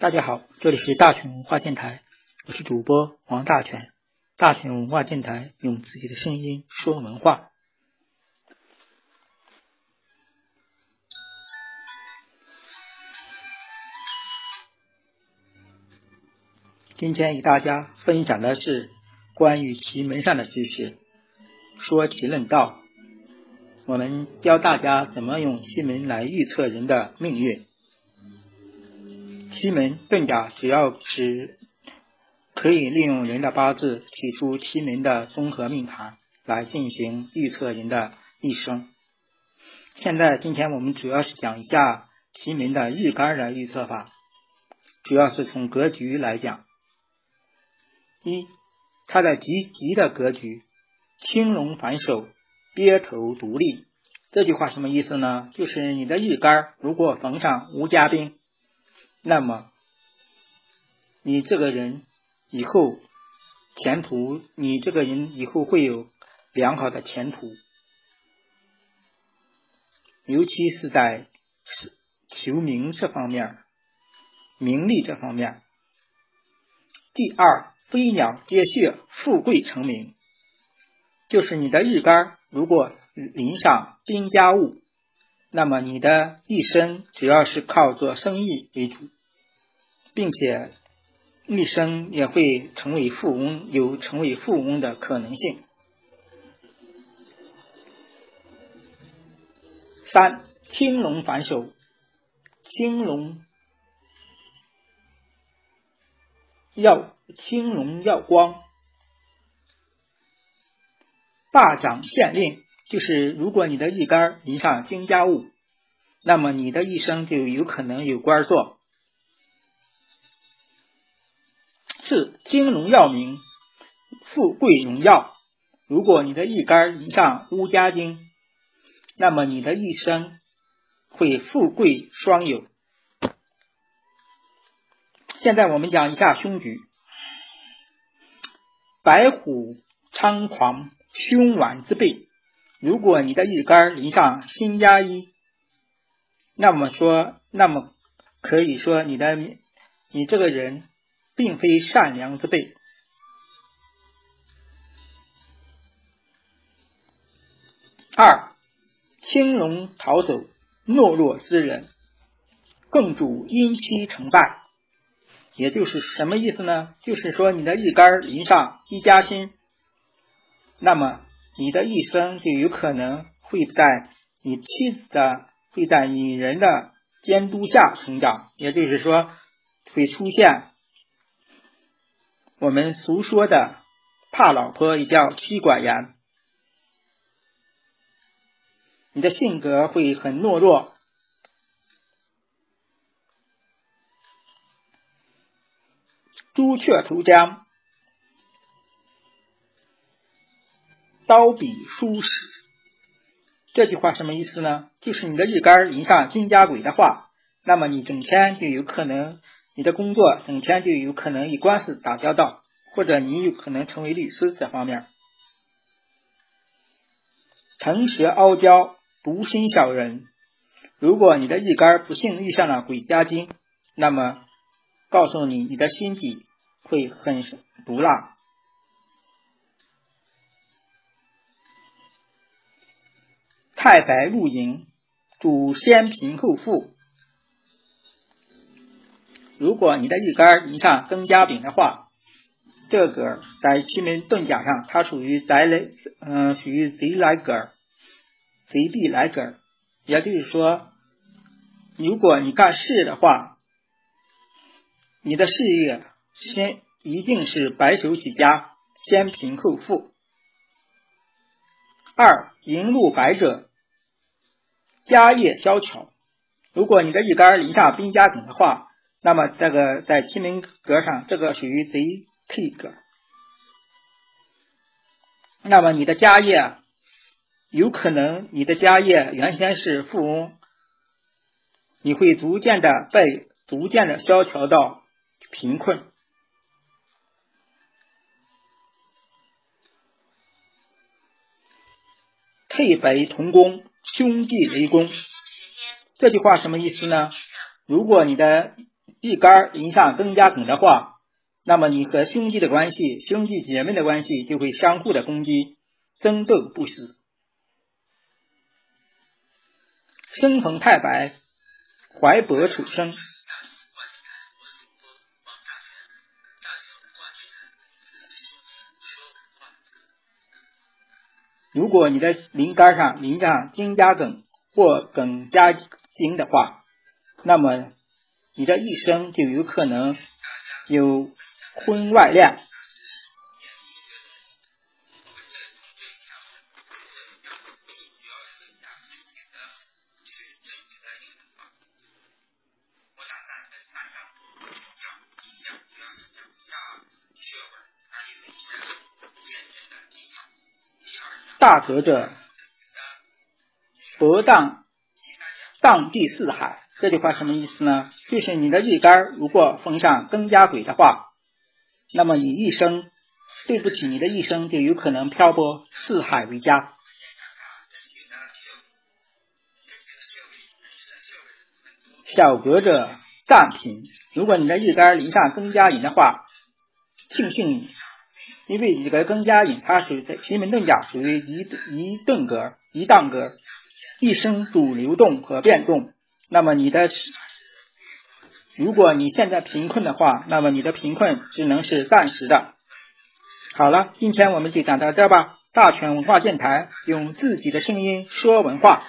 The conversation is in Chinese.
大家好，这里是大全文化电台，我是主播王大全。大全文化电台用自己的声音说文化。今天与大家分享的是关于奇门上的知识。说奇论道，我们教大家怎么用奇门来预测人的命运。奇门遁甲主要是可以利用人的八字，提出奇门的综合命盘来进行预测人的一生。现在，今天我们主要是讲一下奇门的日干的预测法，主要是从格局来讲。一，它的吉吉的格局，青龙反手，鳖头独立。这句话什么意思呢？就是你的日干如果逢上无家兵。那么，你这个人以后前途，你这个人以后会有良好的前途，尤其是在求名这方面，名利这方面。第二，飞鸟皆穴，富贵成名，就是你的日干如果临上丁家物。那么你的一生主要是靠做生意为主，并且一生也会成为富翁，有成为富翁的可能性。三青龙反手，青龙耀青龙耀光，霸掌县令。就是如果你的一杆临上金家物，那么你的一生就有可能有官做。四金龙耀明，富贵荣耀。如果你的一杆临上乌家金，那么你的一生会富贵双有。现在我们讲一下凶局：白虎猖狂，凶顽之辈。如果你的日干临上辛加一，那么说，那么可以说你的你这个人并非善良之辈。二青龙逃走，懦弱之人，更主阴期成败。也就是什么意思呢？就是说你的日干临上一加辛，那么。你的一生就有可能会在你妻子的、会在女人的监督下成长，也就是说，会出现我们俗说的“怕老婆也叫妻管严”。你的性格会很懦弱，朱雀投江。刀笔书史，这句话什么意思呢？就是你的日干临上金家鬼的话，那么你整天就有可能，你的工作整天就有可能与官司打交道，或者你有可能成为律师这方面。腾蛇傲娇，独心小人。如果你的日干不幸遇上了鬼家金，那么告诉你，你的心底会很毒辣。太白露营，主先贫后富。如果你的日干临上庚家丙的话，这个在奇门遁甲上，它属于宅来，嗯，属于贼来格，贼地来格。也就是说，如果你干事业的话，你的事业先一定是白手起家，先贫后富。二迎路白者。家业萧条，如果你的一杆临上兵家顶的话，那么这个在七门格上，这个属于贼 K 格。那么你的家业有可能，你的家业原先是富翁，你会逐渐的被逐渐的萧条到贫困。配白同工。兄弟雷公，这句话什么意思呢？如果你的地干临上庚家艮的话，那么你和兄弟的关系、兄弟姐妹的关系就会相互的攻击，争斗不死。生逢太白，怀伯楚生。如果你的灵杆上临上金加梗或梗加金的话，那么你的一生就有可能有婚外恋。大格者，博荡荡地四海。这句话什么意思呢？就是你的日干如果逢上庚加癸的话，那么你一生对不起你的一生就有可能漂泊四海为家。小格者暂平，如果你的日干临上庚加寅的话，庆幸你。因为这个庚家寅，它是在奇门遁甲属于一一顿格、一档格，一生主流动和变动。那么你的，如果你现在贫困的话，那么你的贫困只能是暂时的。好了，今天我们就讲到这吧。大全文化电台用自己的声音说文化。